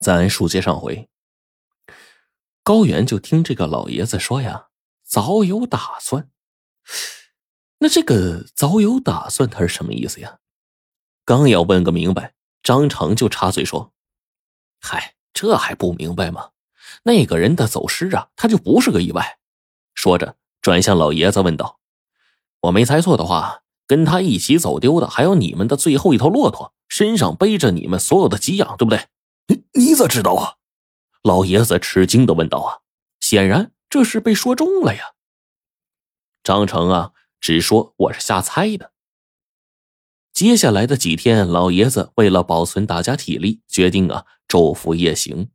咱书接上回，高原就听这个老爷子说呀，早有打算。那这个早有打算，他是什么意思呀？刚要问个明白，张成就插嘴说：“嗨，这还不明白吗？那个人的走失啊，他就不是个意外。”说着，转向老爷子问道：“我没猜错的话，跟他一起走丢的还有你们的最后一头骆驼，身上背着你们所有的给养，对不对？”你你咋知道啊？老爷子吃惊的问道。啊，显然这是被说中了呀。张成啊，只说我是瞎猜的。接下来的几天，老爷子为了保存大家体力，决定啊昼伏夜行。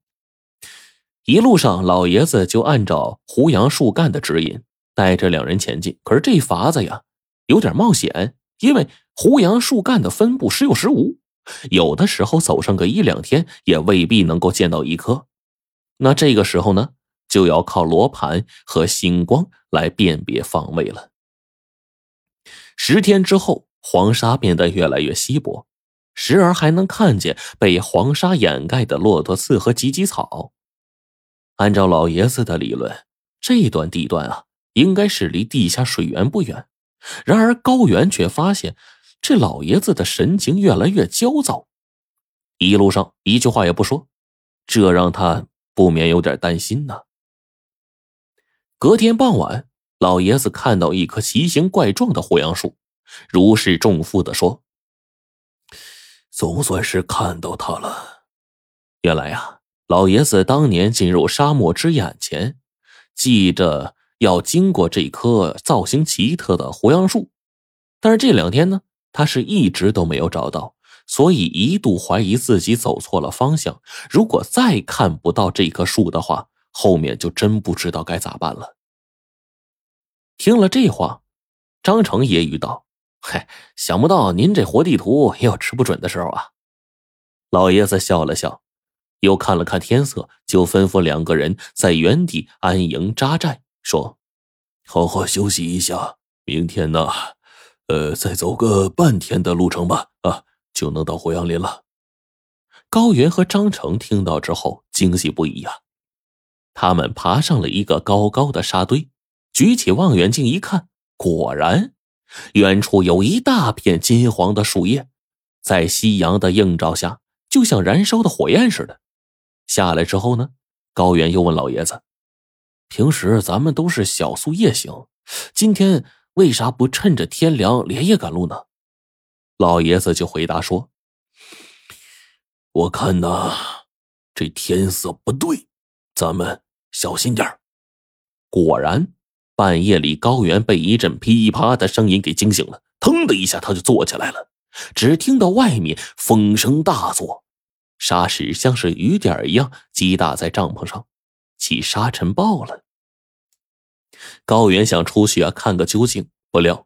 一路上，老爷子就按照胡杨树干的指引，带着两人前进。可是这法子呀，有点冒险，因为胡杨树干的分布时有时无。有的时候走上个一两天，也未必能够见到一颗。那这个时候呢，就要靠罗盘和星光来辨别方位了。十天之后，黄沙变得越来越稀薄，时而还能看见被黄沙掩盖的骆驼刺和芨芨草。按照老爷子的理论，这段地段啊，应该是离地下水源不远。然而高原却发现。这老爷子的神情越来越焦躁，一路上一句话也不说，这让他不免有点担心呢。隔天傍晚，老爷子看到一棵奇形怪状的胡杨树，如释重负的说：“总算是看到他了。原来呀，老爷子当年进入沙漠之眼前，记着要经过这棵造型奇特的胡杨树，但是这两天呢。”他是一直都没有找到，所以一度怀疑自己走错了方向。如果再看不到这棵树的话，后面就真不知道该咋办了。听了这话，张成揶揄道：“嘿，想不到您这活地图也有吃不准的时候啊！”老爷子笑了笑，又看了看天色，就吩咐两个人在原地安营扎寨，说：“好好休息一下，明天呢？”呃，再走个半天的路程吧，啊，就能到火阳林了。高原和张成听到之后惊喜不已呀，他们爬上了一个高高的沙堆，举起望远镜一看，果然，远处有一大片金黄的树叶，在夕阳的映照下，就像燃烧的火焰似的。下来之后呢，高原又问老爷子：“平时咱们都是小宿夜行，今天？”为啥不趁着天凉连夜赶路呢？老爷子就回答说：“我看呐，这天色不对，咱们小心点果然，半夜里高原被一阵噼啪的声音给惊醒了，腾的一下他就坐起来了。只听到外面风声大作，沙石像是雨点一样击打在帐篷上，起沙尘暴了。高原想出去啊，看个究竟。不料，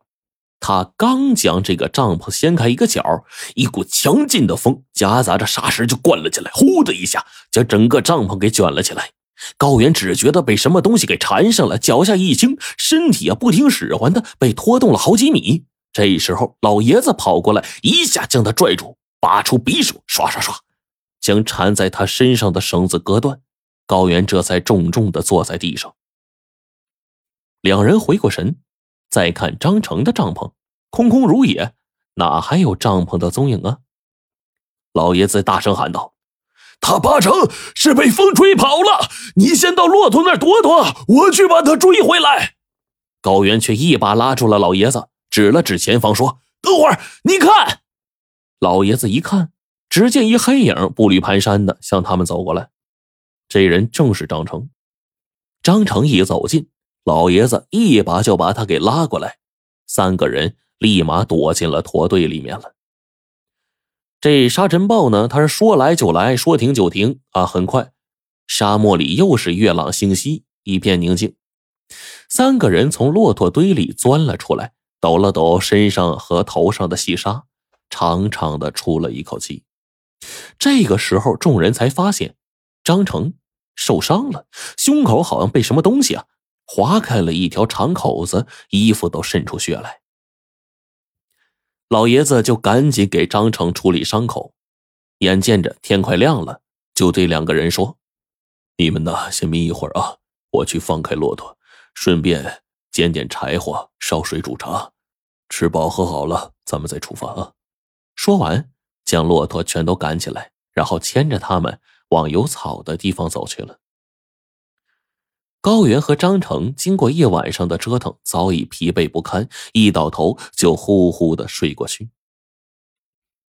他刚将这个帐篷掀开一个角，一股强劲的风夹杂着沙石就灌了进来，呼的一下将整个帐篷给卷了起来。高原只觉得被什么东西给缠上了，脚下一轻，身体啊不听使唤的被拖动了好几米。这时候，老爷子跑过来，一下将他拽住，拔出匕首，刷刷刷，将缠在他身上的绳子割断。高原这才重重的坐在地上。两人回过神。再看张成的帐篷，空空如也，哪还有帐篷的踪影啊？老爷子大声喊道：“他八成是被风吹跑了，你先到骆驼那儿躲躲，我去把他追回来。”高原却一把拉住了老爷子，指了指前方说：“等会儿，你看。”老爷子一看，只见一黑影步履蹒跚的向他们走过来，这人正是张成。张成一走近。老爷子一把就把他给拉过来，三个人立马躲进了驼队里面了。这沙尘暴呢，他是说来就来，说停就停啊！很快，沙漠里又是月朗星稀，一片宁静。三个人从骆驼堆里钻了出来，抖了抖身上和头上的细沙，长长的出了一口气。这个时候，众人才发现张成受伤了，胸口好像被什么东西啊！划开了一条长口子，衣服都渗出血来。老爷子就赶紧给张成处理伤口。眼见着天快亮了，就对两个人说：“你们呢，先眯一会儿啊，我去放开骆驼，顺便捡点柴火，烧水煮茶。吃饱喝好了，咱们再出发啊。”说完，将骆驼全都赶起来，然后牵着他们往有草的地方走去了。高原和张成经过一晚上的折腾，早已疲惫不堪，一倒头就呼呼的睡过去。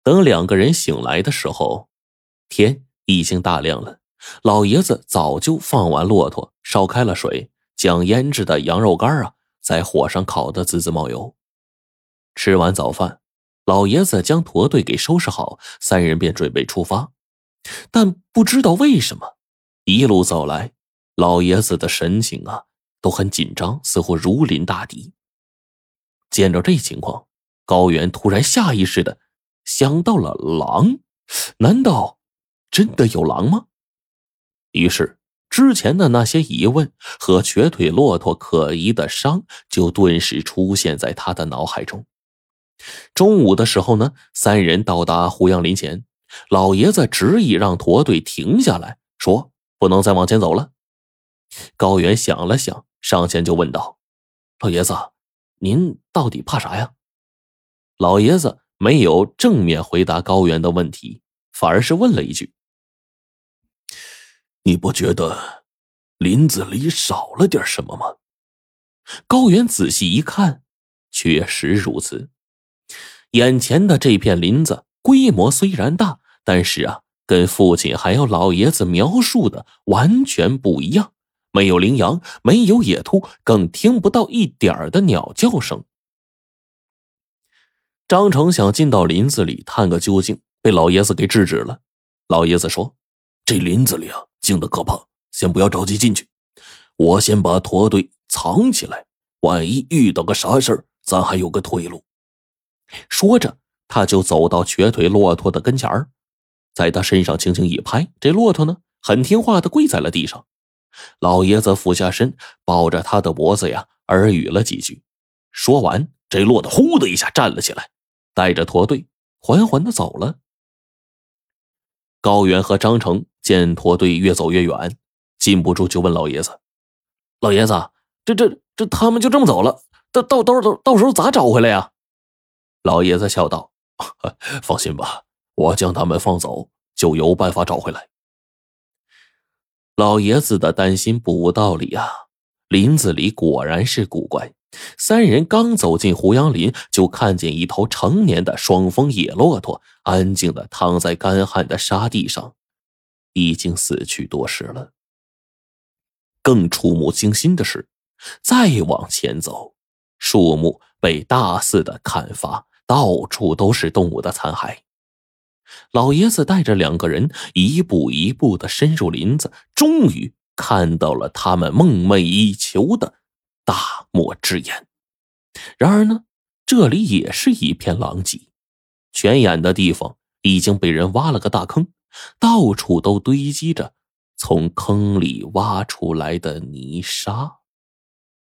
等两个人醒来的时候，天已经大亮了。老爷子早就放完骆驼，烧开了水，将腌制的羊肉干啊在火上烤得滋滋冒油。吃完早饭，老爷子将驼队给收拾好，三人便准备出发。但不知道为什么，一路走来。老爷子的神情啊，都很紧张，似乎如临大敌。见着这情况，高原突然下意识的想到了狼，难道真的有狼吗？于是，之前的那些疑问和瘸腿骆驼可疑的伤，就顿时出现在他的脑海中。中午的时候呢，三人到达胡杨林前，老爷子执意让驼队停下来，说不能再往前走了。高原想了想，上前就问道：“老爷子，您到底怕啥呀？”老爷子没有正面回答高原的问题，反而是问了一句：“你不觉得林子里少了点什么吗？”高原仔细一看，确实如此。眼前的这片林子规模虽然大，但是啊，跟父亲还有老爷子描述的完全不一样。没有羚羊，没有野兔，更听不到一点的鸟叫声。张成想进到林子里探个究竟，被老爷子给制止了。老爷子说：“这林子里啊，静的可怕，先不要着急进去。我先把驼队藏起来，万一遇到个啥事儿，咱还有个退路。”说着，他就走到瘸腿骆驼的跟前儿，在他身上轻轻一拍，这骆驼呢，很听话的跪在了地上。老爷子俯下身，抱着他的脖子呀，耳语了几句。说完，这骆驼呼的一下站了起来，带着驼队缓缓的走了。高原和张成见驼队越走越远，禁不住就问老爷子：“老爷子，这这这，他们就这么走了？到到到到到时候咋找回来呀？”老爷子笑道：“ 放心吧，我将他们放走，就有办法找回来。”老爷子的担心不无道理啊！林子里果然是古怪。三人刚走进胡杨林，就看见一头成年的双峰野骆驼安静的躺在干旱的沙地上，已经死去多时了。更触目惊心的是，再往前走，树木被大肆的砍伐，到处都是动物的残骸。老爷子带着两个人一步一步的深入林子，终于看到了他们梦寐以求的大漠之眼。然而呢，这里也是一片狼藉，泉眼的地方已经被人挖了个大坑，到处都堆积着从坑里挖出来的泥沙。